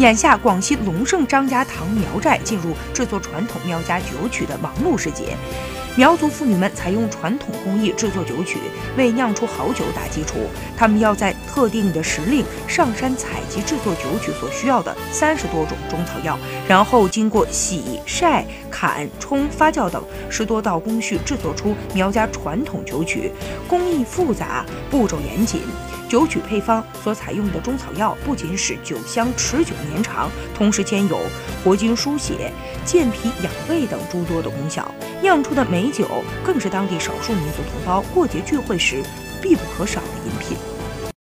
眼下，广西龙胜张家塘苗寨进入制作传统苗家酒曲的忙碌时节。苗族妇女们采用传统工艺制作酒曲，为酿出好酒打基础。她们要在特定的时令上山采集制作酒曲所需要的三十多种中草药，然后经过洗、晒、砍、冲、发酵等十多道工序制作出苗家传统酒曲，工艺复杂，步骤严谨。酒曲配方所采用的中草药不仅使酒香持久绵长，同时兼有活经疏血、健脾养胃等诸多的功效。酿出的美酒更是当地少数民族同胞过节聚会时必不可少的饮品。